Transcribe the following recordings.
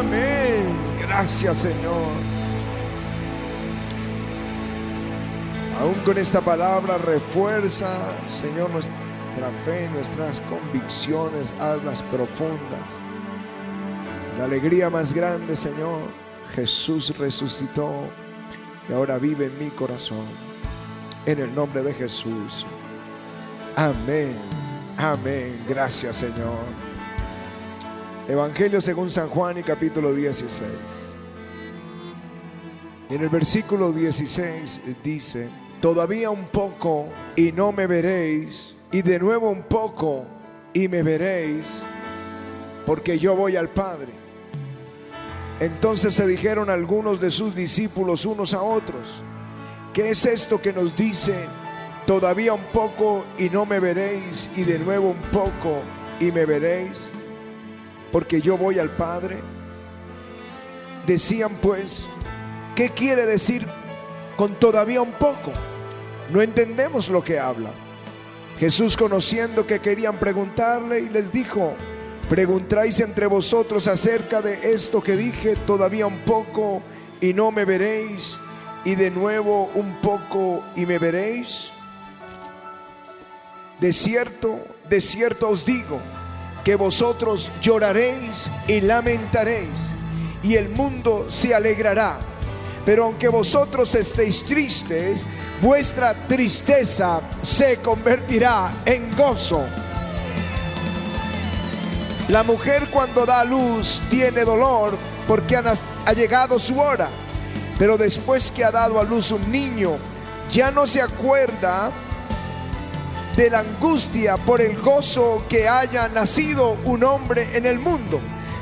Amén. Gracias Señor. Aún con esta palabra refuerza, Señor, nuestra fe, nuestras convicciones, almas profundas. La alegría más grande, Señor, Jesús resucitó y ahora vive en mi corazón. En el nombre de Jesús. Amén. Amén. Gracias, Señor. Evangelio según San Juan y capítulo 16. En el versículo 16 dice, todavía un poco y no me veréis, y de nuevo un poco y me veréis, porque yo voy al Padre. Entonces se dijeron algunos de sus discípulos unos a otros, ¿qué es esto que nos dice, todavía un poco y no me veréis, y de nuevo un poco y me veréis? Porque yo voy al Padre. Decían pues, ¿qué quiere decir con todavía un poco? No entendemos lo que habla. Jesús conociendo que querían preguntarle y les dijo, preguntáis entre vosotros acerca de esto que dije, todavía un poco y no me veréis, y de nuevo un poco y me veréis. De cierto, de cierto os digo, que vosotros lloraréis y lamentaréis, y el mundo se alegrará. Pero aunque vosotros estéis tristes, vuestra tristeza se convertirá en gozo. La mujer cuando da luz tiene dolor porque ha llegado su hora. Pero después que ha dado a luz un niño, ya no se acuerda de la angustia por el gozo que haya nacido un hombre en el mundo.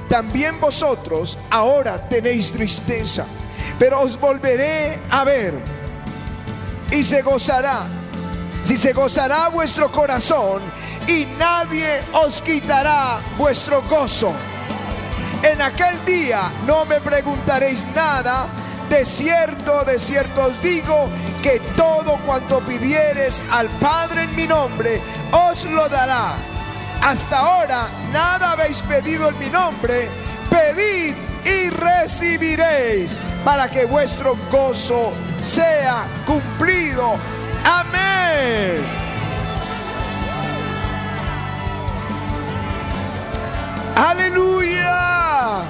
También vosotros ahora tenéis tristeza, pero os volveré a ver y se gozará. Si se gozará vuestro corazón y nadie os quitará vuestro gozo. En aquel día no me preguntaréis nada, de cierto, de cierto os digo que todo cuanto pidieres al Padre en mi nombre, os lo dará. Hasta ahora nada habéis pedido en mi nombre, pedid y recibiréis para que vuestro gozo sea cumplido. Amén. Aleluya.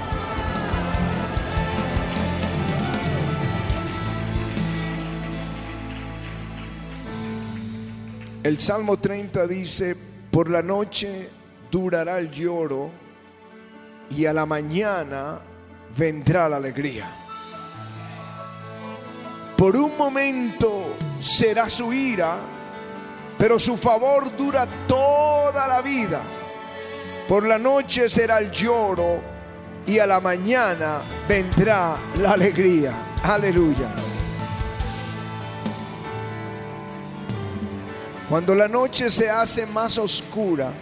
El Salmo 30 dice, por la noche durará el lloro y a la mañana vendrá la alegría. Por un momento será su ira, pero su favor dura toda la vida. Por la noche será el lloro y a la mañana vendrá la alegría. Aleluya. Cuando la noche se hace más oscura,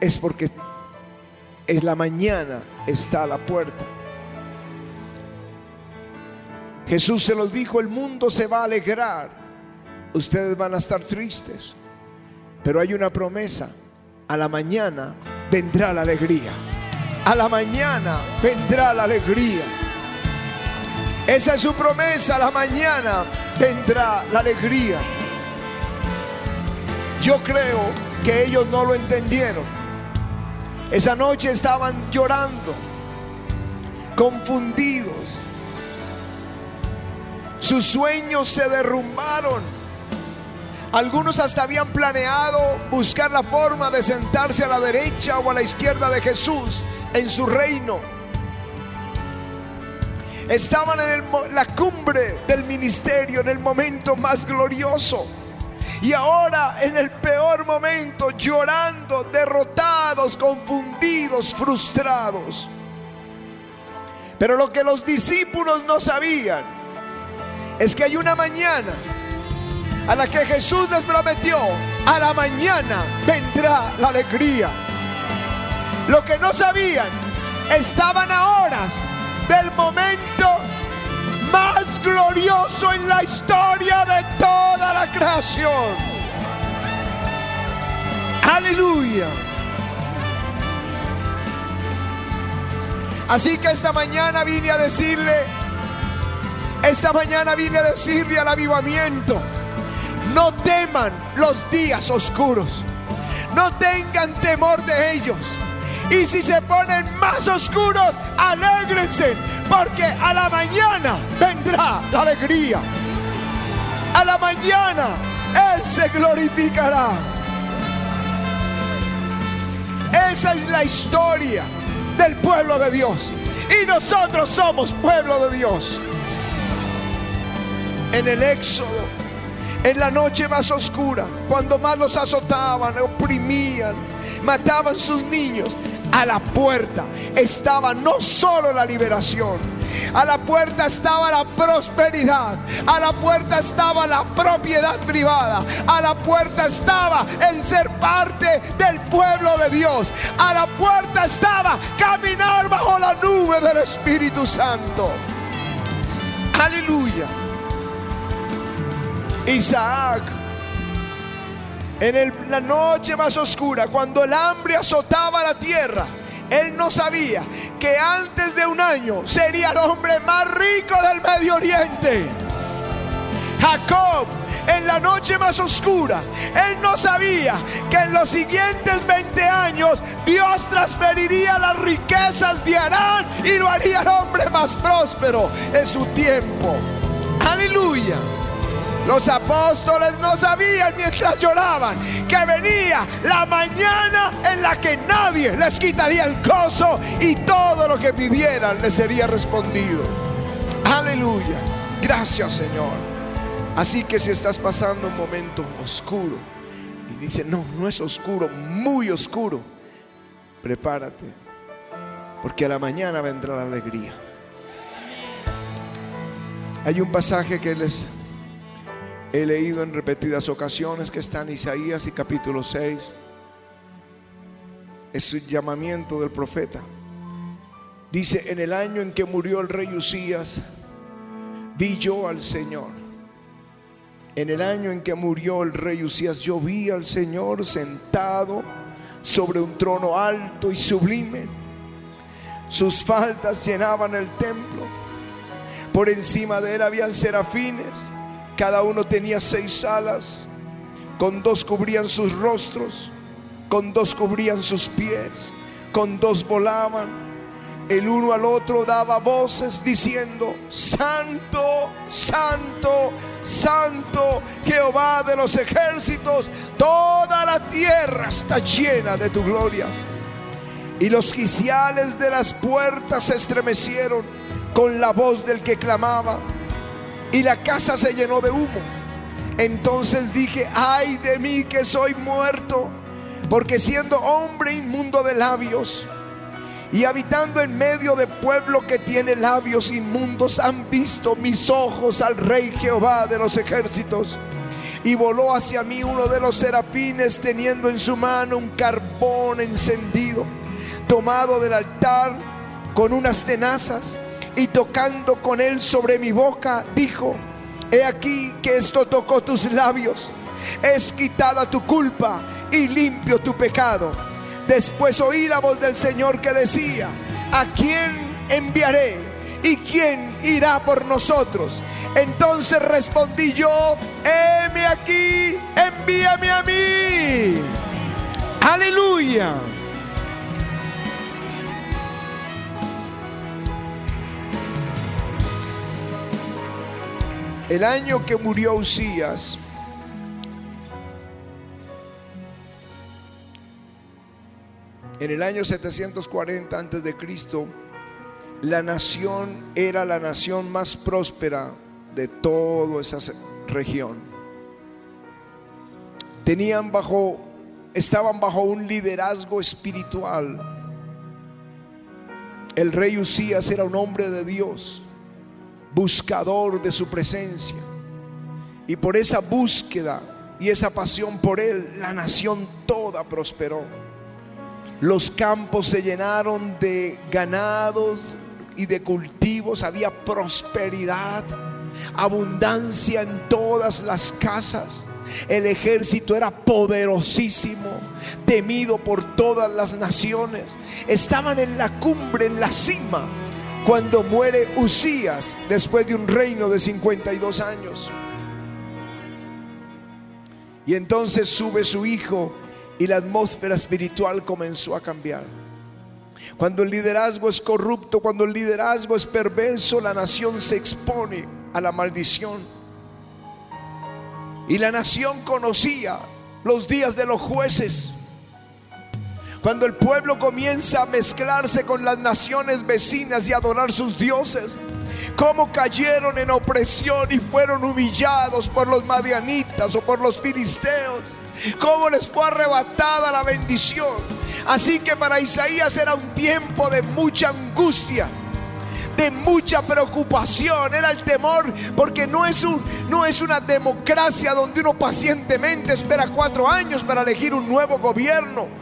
es porque en la mañana está a la puerta. Jesús se los dijo, el mundo se va a alegrar, ustedes van a estar tristes, pero hay una promesa, a la mañana vendrá la alegría, a la mañana vendrá la alegría. Esa es su promesa, a la mañana vendrá la alegría. Yo creo que ellos no lo entendieron. Esa noche estaban llorando, confundidos. Sus sueños se derrumbaron. Algunos hasta habían planeado buscar la forma de sentarse a la derecha o a la izquierda de Jesús en su reino. Estaban en la cumbre del ministerio, en el momento más glorioso. Y ahora en el peor momento, llorando, derrotados, confundidos, frustrados. Pero lo que los discípulos no sabían es que hay una mañana a la que Jesús les prometió, a la mañana vendrá la alegría. Lo que no sabían, estaban a horas del momento más glorioso en la historia de toda la creación. Aleluya. Así que esta mañana vine a decirle, esta mañana vine a decirle al avivamiento, no teman los días oscuros, no tengan temor de ellos. Y si se ponen más oscuros, alégrense, porque a la mañana vendrá la alegría. A la mañana Él se glorificará. Esa es la historia del pueblo de Dios. Y nosotros somos pueblo de Dios. En el Éxodo, en la noche más oscura, cuando más los azotaban, oprimían, mataban sus niños, a la puerta estaba no solo la liberación, a la puerta estaba la prosperidad. A la puerta estaba la propiedad privada. A la puerta estaba el ser parte del pueblo de Dios. A la puerta estaba caminar bajo la nube del Espíritu Santo. Aleluya. Isaac, en la noche más oscura, cuando el hambre azotaba la tierra, él no sabía que antes de un año sería el hombre más rico del Medio Oriente. Jacob, en la noche más oscura, él no sabía que en los siguientes 20 años Dios transferiría las riquezas de Arán y lo haría el hombre más próspero en su tiempo. Aleluya. Los apóstoles no sabían mientras lloraban que venía la mañana en la que nadie les quitaría el gozo y todo lo que pidieran les sería respondido. Aleluya. Gracias Señor. Así que si estás pasando un momento oscuro y dice, no, no es oscuro, muy oscuro, prepárate. Porque a la mañana vendrá la alegría. Hay un pasaje que les he leído en repetidas ocasiones que está en Isaías y capítulo 6. Es el llamamiento del profeta. Dice, en el año en que murió el rey Usías, vi yo al Señor. En el año en que murió el rey Usías, yo vi al Señor sentado sobre un trono alto y sublime. Sus faltas llenaban el templo. Por encima de él habían serafines cada uno tenía seis alas, con dos cubrían sus rostros, con dos cubrían sus pies, con dos volaban. El uno al otro daba voces diciendo, Santo, Santo, Santo, Jehová de los ejércitos, toda la tierra está llena de tu gloria. Y los quiciales de las puertas se estremecieron con la voz del que clamaba y la casa se llenó de humo. Entonces dije, ay de mí que soy muerto, porque siendo hombre inmundo de labios y habitando en medio de pueblo que tiene labios inmundos, han visto mis ojos al rey Jehová de los ejércitos. Y voló hacia mí uno de los serafines teniendo en su mano un carbón encendido, tomado del altar con unas tenazas y tocando con él sobre mi boca, dijo, he aquí que esto tocó tus labios, es quitada tu culpa y limpio tu pecado. Después oí la voz del Señor que decía, ¿a quién enviaré? ¿Y quién irá por nosotros? Entonces respondí yo, heme aquí, envíame a mí. Aleluya. El año que murió Usías, en el año 740 antes de Cristo, la nación era la nación más próspera de toda esa región. Tenían bajo estaban bajo un liderazgo espiritual. El rey Usías era un hombre de Dios buscador de su presencia. Y por esa búsqueda y esa pasión por Él, la nación toda prosperó. Los campos se llenaron de ganados y de cultivos, había prosperidad, abundancia en todas las casas. El ejército era poderosísimo. temido por todas las naciones. Estaban en la cumbre, en la cima, cuando muere Usías después de un reino de 52 años. Y entonces sube su hijo y la atmósfera espiritual comenzó a cambiar. Cuando el liderazgo es corrupto, cuando el liderazgo es perverso, la nación se expone a la maldición. Y la nación conocía los días de los jueces. Cuando el pueblo comienza a mezclarse con las naciones vecinas y adorar sus dioses, cómo cayeron en opresión y fueron humillados por los madianitas o por los filisteos, cómo les fue arrebatada la bendición. Así que para Isaías era un tiempo de mucha angustia, de mucha preocupación, era el temor, porque no es, un, no es una democracia donde uno pacientemente espera cuatro años para elegir un nuevo gobierno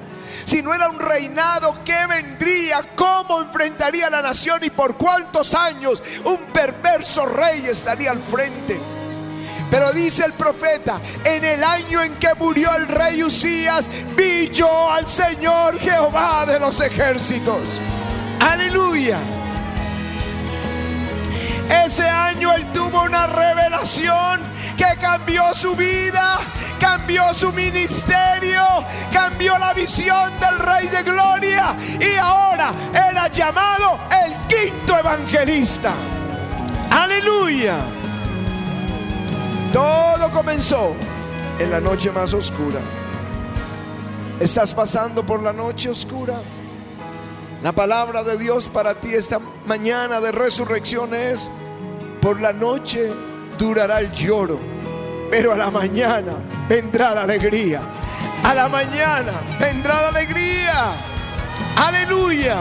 si no era un reinado, ¿qué vendría? ¿Cómo enfrentaría la nación y por cuántos años un perverso rey estaría al frente? Pero dice el profeta, en el año en que murió el rey Usías, vi yo al Señor Jehová de los ejércitos. Aleluya. Ese año él tuvo una revelación que cambió su vida, cambió su ministerio, cambió la visión del Rey de Gloria y ahora era llamado el quinto evangelista. Aleluya. Todo comenzó en la noche más oscura. ¿Estás pasando por la noche oscura? La palabra de Dios para ti esta mañana de resurrección es, por la noche durará el lloro, pero a la mañana vendrá la alegría. A la mañana vendrá la alegría. Aleluya.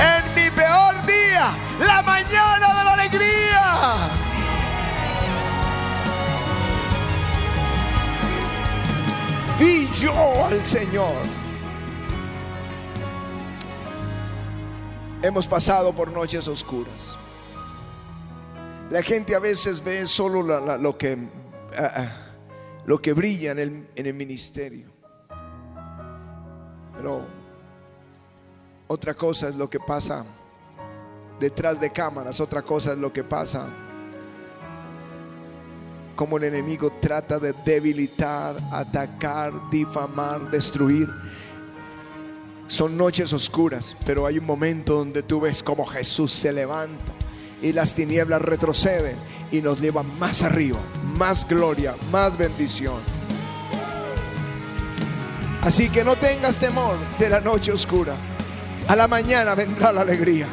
En mi peor día, la mañana de la alegría. Vi yo al Señor. Hemos pasado por noches oscuras. La gente a veces ve solo lo, que, ah, ah, lo que brilla en el, ministerio. Pero otra cosa es lo que pasa detrás de cámaras, otra cosa es lo que pasa como el enemigo trata de debilitar, atacar, difamar, destruir. Son noches oscuras, pero hay un momento donde tú ves como Jesús se levanta y las tinieblas retroceden y nos llevan más arriba, más gloria, más bendición. Así que no tengas temor de la noche oscura. A la mañana vendrá la alegría.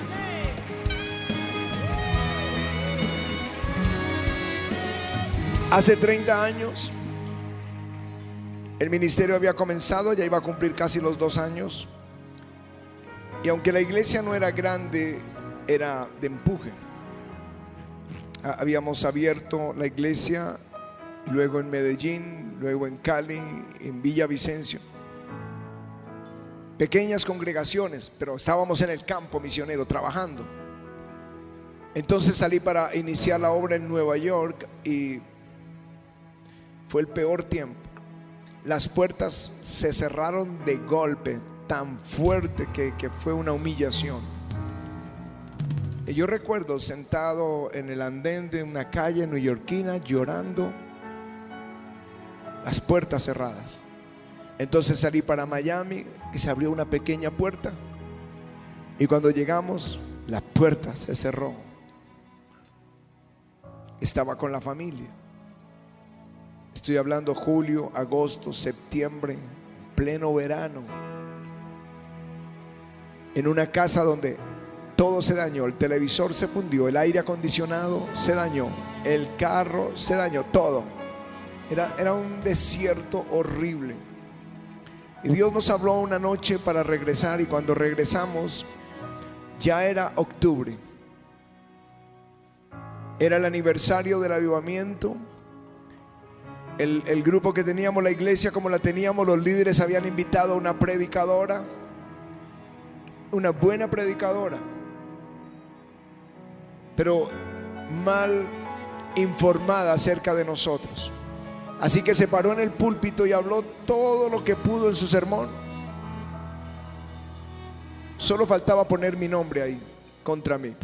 Hace 30 años el ministerio había comenzado, ya iba a cumplir casi los dos años. Y aunque la iglesia no era grande, era de empuje. Ah, habíamos abierto la iglesia, luego en Medellín, luego en Cali, en Villavicencio. Pequeñas congregaciones, pero estábamos en el campo misionero trabajando. Entonces salí para iniciar la obra en Nueva York y fue el peor tiempo. Las puertas se cerraron de golpe, tan fuerte que, que fue una humillación. Yo recuerdo sentado en el andén de una calle neoyorquina llorando, las puertas cerradas. Entonces salí para Miami y se abrió una pequeña puerta. Y cuando llegamos, la puerta se cerró. Estaba con la familia. Estoy hablando julio, agosto, septiembre, pleno verano. En una casa donde todo se dañó, el televisor se fundió, el aire acondicionado se dañó, el carro se dañó, todo. Era, era un desierto horrible. Y Dios nos habló una noche para regresar y cuando regresamos ya era octubre. Era el aniversario del avivamiento. El, el, grupo que teníamos, la iglesia como la teníamos, los líderes habían invitado a una predicadora, una buena predicadora pero mal informada acerca de nosotros. Así que se paró en el púlpito y habló todo lo que pudo en su sermón. Solo faltaba poner mi nombre ahí contra mí.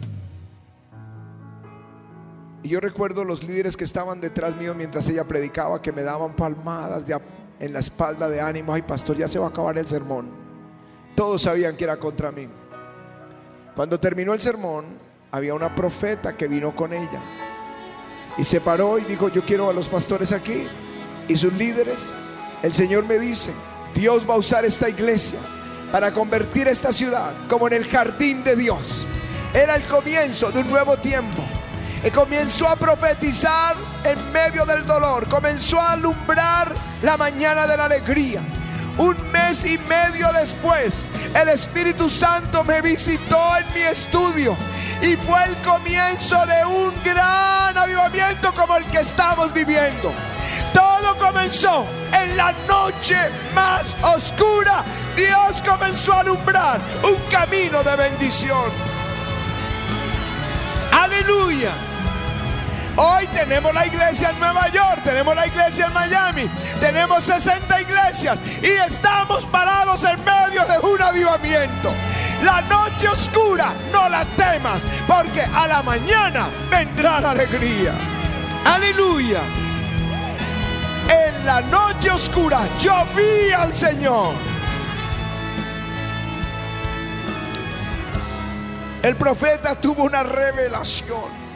Y yo recuerdo los líderes que estaban detrás mío mientras ella predicaba que me daban palmadas en la espalda de ánimo. Ay, pastor, ya se va a acabar el sermón. Todos sabían que era contra mí. Cuando terminó el sermón, había una profeta que vino con ella. Y se paró y dijo, yo quiero a los pastores aquí y sus líderes. El Señor me dice, Dios va a usar esta iglesia para convertir esta ciudad como en el jardín de Dios. Era el comienzo de un nuevo tiempo. Y comenzó a profetizar en medio del dolor. Comenzó a alumbrar la mañana de la alegría. Un mes y medio después, el Espíritu Santo me visitó en mi estudio. Y fue el comienzo de un gran avivamiento como el que estamos viviendo. Todo comenzó en la noche más oscura. Dios comenzó a alumbrar un camino de bendición. Aleluya. Hoy tenemos la iglesia en Nueva York, tenemos la iglesia en Miami, tenemos 60 iglesias y estamos parados en medio de un avivamiento. La noche oscura no la temas, porque a la mañana vendrá la alegría. Aleluya. En la noche oscura yo vi al Señor. El profeta tuvo una revelación.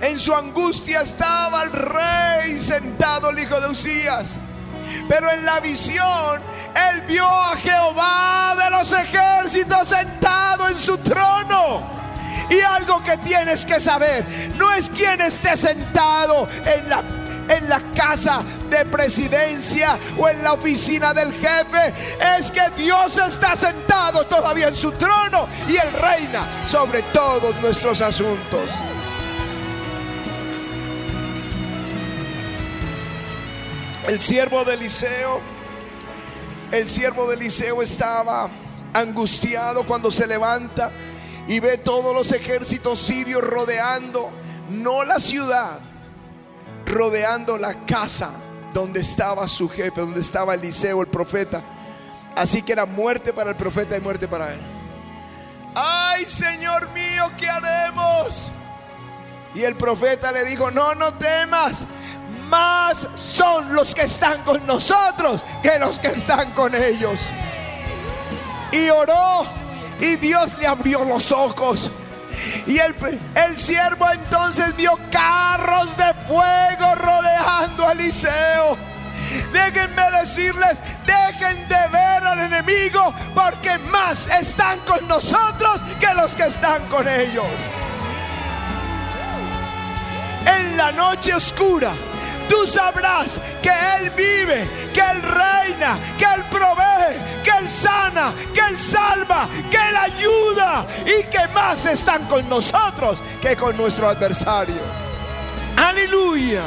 En su angustia estaba el rey sentado, el hijo de Usías. Pero en la visión, él vio a Jehová de los ejércitos sentado en su trono. Y algo que tienes que saber, no es quien esté sentado en la en la casa de presidencia o en la oficina del jefe. Es que Dios está sentado todavía en su trono y Él reina sobre todos nuestros asuntos. El siervo de Eliseo, el siervo de Eliseo estaba angustiado cuando se levanta y ve todos los ejércitos sirios rodeando, no la ciudad, rodeando la casa donde estaba su jefe, donde estaba Eliseo, el profeta. Así que era muerte para el profeta y muerte para él. Ay, Señor mío, ¿qué haremos? Y el profeta le dijo, no, no temas más son los que están con nosotros que los que están con ellos. Y oró y Dios le abrió los ojos. Y el, el siervo entonces vio carros de fuego rodeando a Eliseo. Déjenme decirles, dejen de ver al enemigo porque más están con nosotros que los que están con ellos. En la noche oscura tú sabrás que Él vive, que Él reina, que Él provee, que Él sana, que Él salva, que Él ayuda y que más están con nosotros que con nuestro adversario. Aleluya.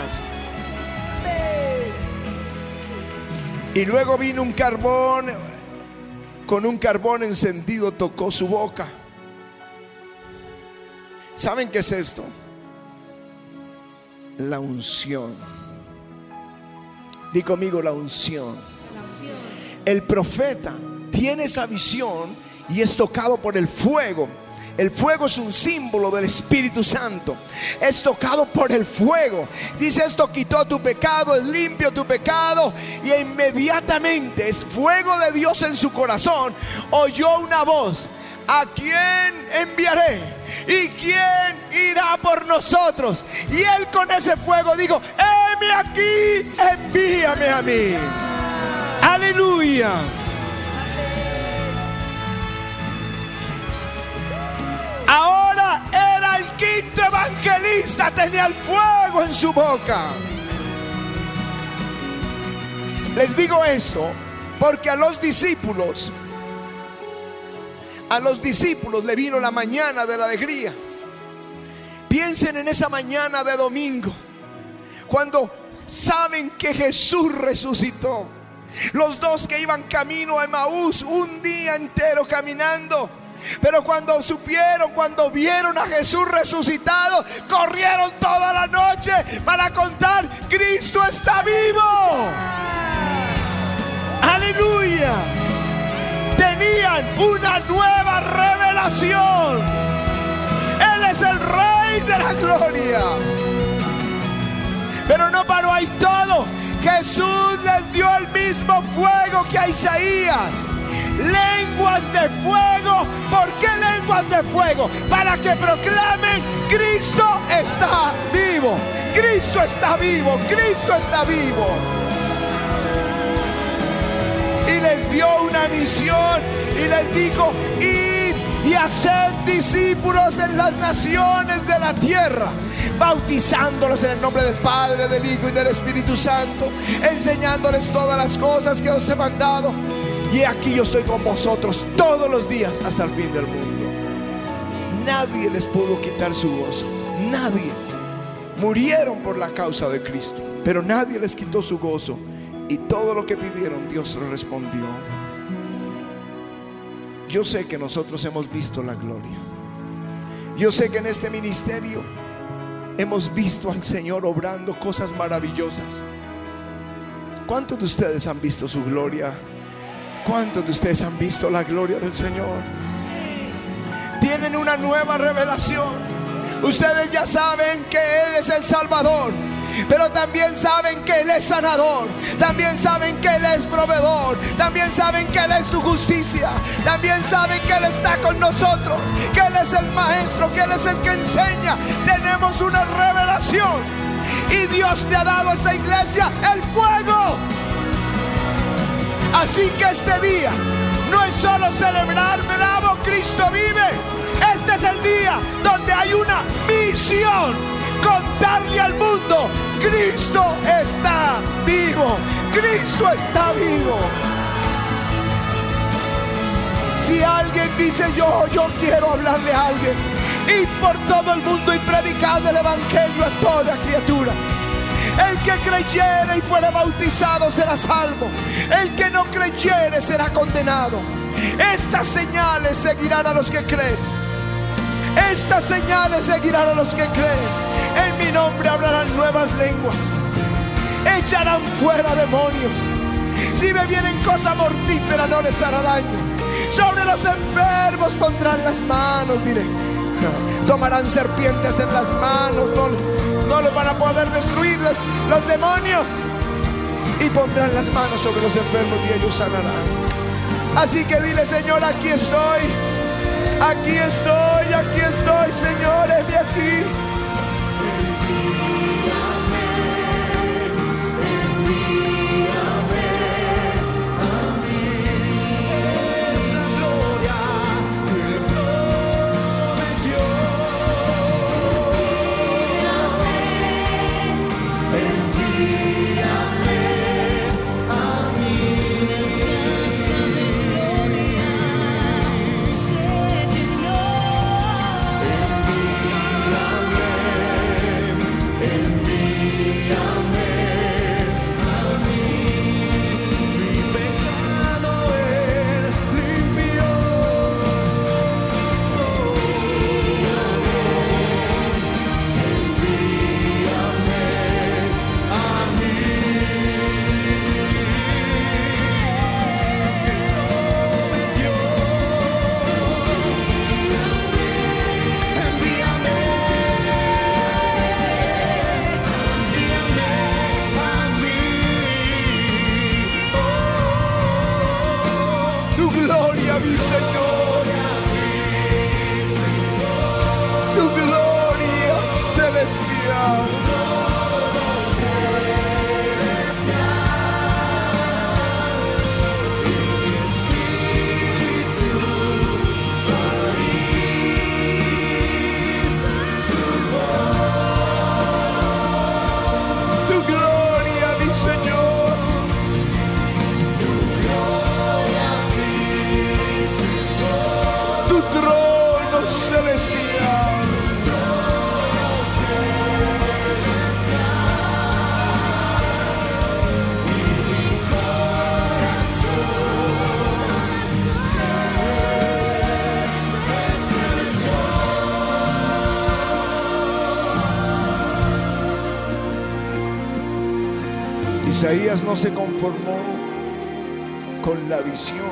Y luego vino un carbón, con un carbón encendido tocó su boca. ¿Saben qué es esto? La unción. Di conmigo la unción. El profeta tiene esa visión y es tocado por el fuego. El fuego es un símbolo del Espíritu Santo. Es tocado por el fuego. Dice esto quitó tu pecado, es limpio tu pecado. Y inmediatamente es fuego de Dios en su corazón. Oyó una voz. ¿A quién enviaré? ¿Y quién irá por nosotros? Y él con ese fuego dijo, heme aquí, envíame a mí. Aleluya. Ahora era el quinto evangelista, tenía el fuego en su boca. Les digo esto porque a los discípulos a los discípulos le vino la mañana de la alegría. Piensen en esa mañana de domingo, cuando saben que Jesús resucitó. Los dos que iban camino a Emaús un día entero caminando, Pero cuando supieron, cuando vieron a Jesús resucitado, corrieron toda la noche para contar, Cristo está vivo. Aleluya. Tenían una nueva revelación. Él es el rey de la gloria. Pero no paró ahí todo. Jesús les dio el mismo fuego que a Isaías. Lenguas de fuego. ¿Por qué lenguas de fuego? Para que proclamen, Cristo está vivo. Cristo está vivo. Cristo está vivo. Y les dio una misión y les dijo, id y haced discípulos en las naciones de la tierra bautizándolos en el nombre del Padre, del Hijo y del Espíritu Santo, enseñándoles todas las cosas que os he mandado. Y aquí yo estoy con vosotros todos los días hasta el fin del mundo. Nadie les pudo quitar su gozo. Nadie. Murieron por la causa de Cristo. Pero nadie les quitó su gozo. Y todo lo que pidieron Dios lo respondió. Yo sé que nosotros hemos visto la gloria. Yo sé que en este ministerio hemos visto al Señor obrando cosas maravillosas. ¿Cuántos de ustedes han visto su gloria? ¿Cuántos de ustedes han visto la gloria del Señor? Tienen una nueva revelación. Ustedes ya saben que Él es el Salvador. Pero también saben que Él es sanador. También saben que Él es proveedor. También saben que Él es su justicia. También saben que Él está con nosotros. Que Él es el maestro. Que Él es el que enseña. Tenemos una revelación. Y Dios le ha dado a esta iglesia el fuego. Así que este día no es solo celebrar, bravo, Cristo vive. Este es el día donde hay una misión. Contarle al mundo, Cristo está vivo. Cristo está vivo. Si alguien dice yo, yo quiero hablarle a alguien, id por todo el mundo y predicad el Evangelio a toda criatura. El que creyere y fuere bautizado será salvo. El que no creyere será condenado. Estas señales seguirán a los que creen. Estas señales seguirán a los que creen. En mi nombre hablarán nuevas lenguas. Echarán fuera demonios. Si me vienen cosas mortíferas no les hará daño. Sobre los enfermos pondrán las manos, diré. Tomarán serpientes en las manos. No, no los van a poder destruirles los demonios. Y pondrán las manos sobre los enfermos y ellos sanarán. Así que dile, Señor, aquí estoy. Aquí estoy, aquí estoy, Señor, heme aquí. Tu gloria, mi Señor. Tu gloria celestial. Isaías no se conformó con la visión.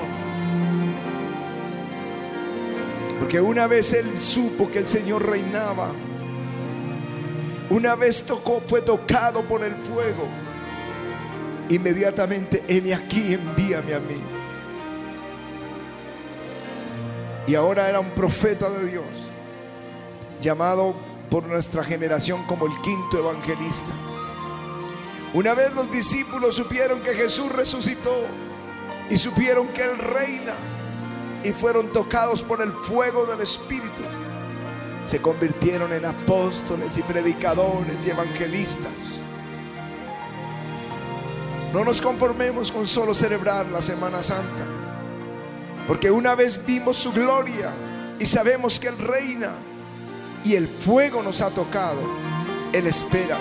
Porque una vez él supo que el Señor reinaba, una vez tocó, fue tocado por el fuego, inmediatamente, heme aquí, envíame a mí. Y ahora era un profeta de Dios, llamado por nuestra generación como el quinto evangelista. Una vez los discípulos supieron que Jesús resucitó y supieron que Él reina y fueron tocados por el fuego del Espíritu, se convirtieron en apóstoles y predicadores y evangelistas. No nos conformemos con solo celebrar la Semana Santa, porque una vez vimos su gloria y sabemos que Él reina y el fuego nos ha tocado, Él espera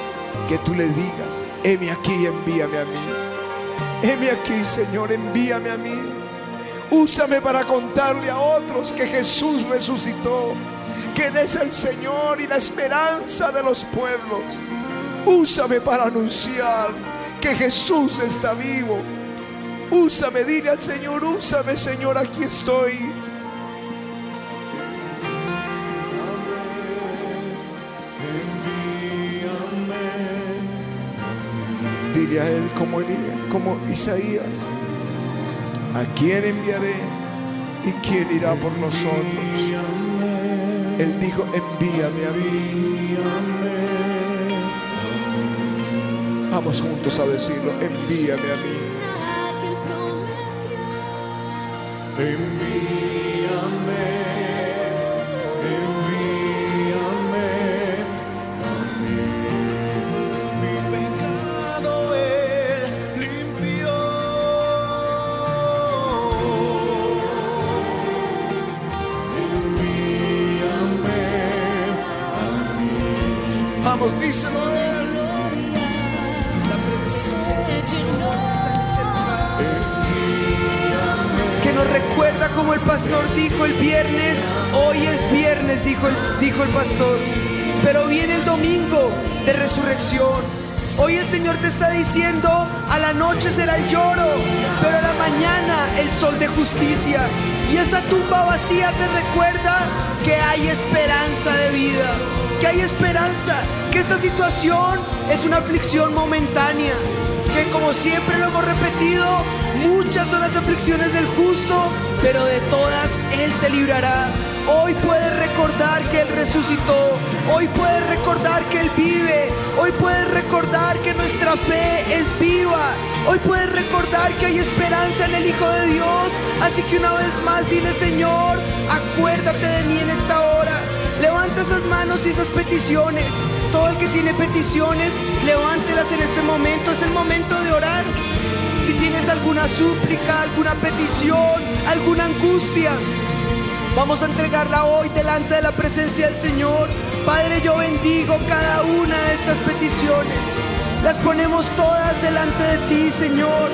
que tú le digas, heme aquí, envíame a mí. Heme aquí, Señor, envíame a mí. Úsame para contarle a otros que Jesús resucitó, que Él es el Señor y la esperanza de los pueblos. Úsame para anunciar que Jesús está vivo. Úsame, dile al Señor, úsame Señor, aquí estoy. A Él como, como Isaías, ¿a quién enviaré y quién irá por nosotros? Él dijo, envíame a mí. Vamos juntos a decirlo, envíame a mí. Envíame, Que nos recuerda como el pastor dijo el viernes, hoy es viernes, dijo el, dijo el pastor, pero viene el domingo de resurrección. Hoy el Señor te está diciendo, a la noche será el lloro, pero a la mañana el sol de justicia. Y esa tumba vacía te recuerda que hay esperanza de vida, que hay esperanza, que esta situación es una aflicción momentánea, que como siempre lo hemos repetido, muchas son las aflicciones del justo, pero de todas Él te librará. Hoy puedes recordar que Él resucitó, hoy puedes recordar que Él vive, hoy puedes recordar que nuestra fe es viva, hoy puedes recordar que hay esperanza en el Hijo de Dios. Así que una vez más dile Señor, acuérdate de mí en esta hora. Levanta esas manos y esas peticiones. Todo el que tiene peticiones, levántelas en este momento. Es el momento de orar. Si tienes alguna súplica, alguna petición, alguna angustia, vamos a entregarla hoy delante de la presencia del Señor. Padre, yo bendigo cada una de estas peticiones. Las ponemos todas delante de ti, Señor.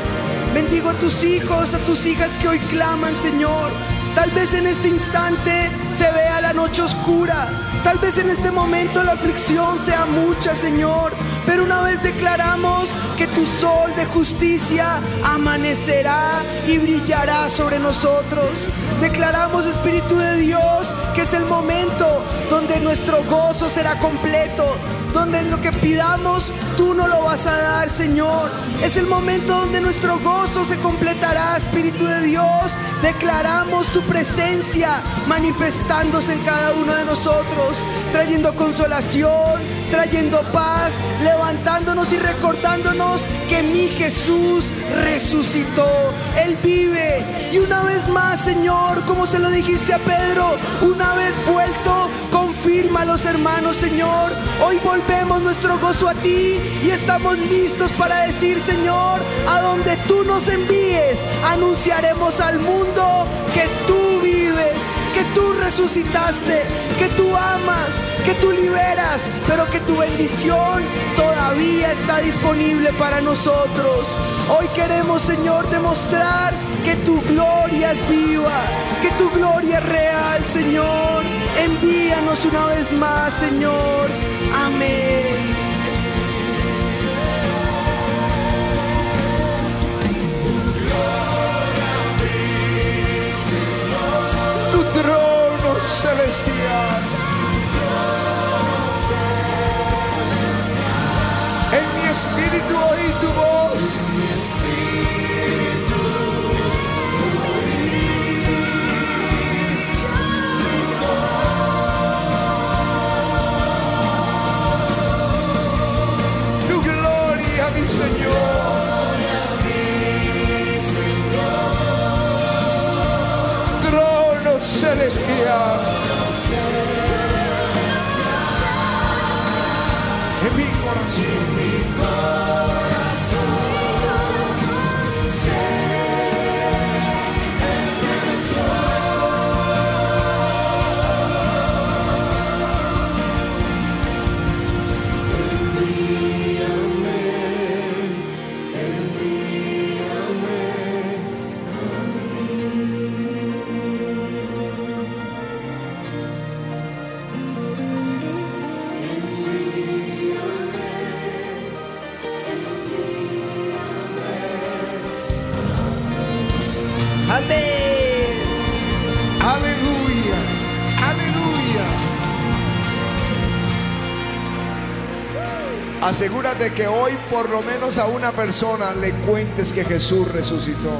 Bendigo a tus hijos, a tus hijas que hoy claman, Señor. Tal vez en este instante se vea la noche oscura. Tal vez en este momento la aflicción sea mucha, Señor. Pero una vez declaramos que tu sol de justicia amanecerá y brillará sobre nosotros. Declaramos, Espíritu de Dios, que es el momento donde nuestro gozo será completo. Donde en lo que pidamos tú no lo vas a dar, Señor. Es el momento donde nuestro gozo se completará, Espíritu de Dios. Declaramos tu presencia manifestándose en cada uno de nosotros, trayendo consolación, trayendo paz, levantándonos y recordándonos que mi Jesús resucitó. Él vive. Y una vez más, Señor, como se lo dijiste a Pedro, una vez vuelto, confirma los hermanos, Señor. Hoy volvemos nuestro gozo a ti y estamos listos para decir, Señor, a donde tú nos envíes, anunciaremos al mundo que tú que tú resucitaste, que tú amas, que tú liberas, pero que tu bendición todavía está disponible para nosotros. Hoy queremos, Señor, demostrar que tu gloria es viva, que tu gloria es real, Señor. Envíanos una vez más, Señor. Amén. Celestial. En mi espíritu oí tu voz. Trono celestial. En mi corazón. Asegúrate que hoy por lo menos a una persona le cuentes que Jesús resucitó.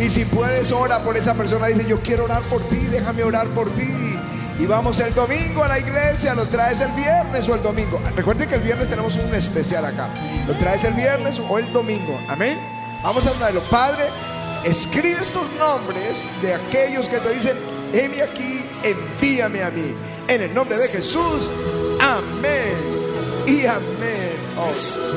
Y si puedes, ora por esa persona. Dice, yo quiero orar por ti, déjame orar por ti. Y vamos el domingo a la iglesia, lo traes el viernes o el domingo. Recuerde que el viernes tenemos un especial acá. Lo traes el viernes o el domingo. Amén. Vamos a traerlo. Padre, escribe estos nombres de aquellos que te dicen, heme aquí, envíame a mí. En el nombre de Jesús. Amén. Y amén. Oh.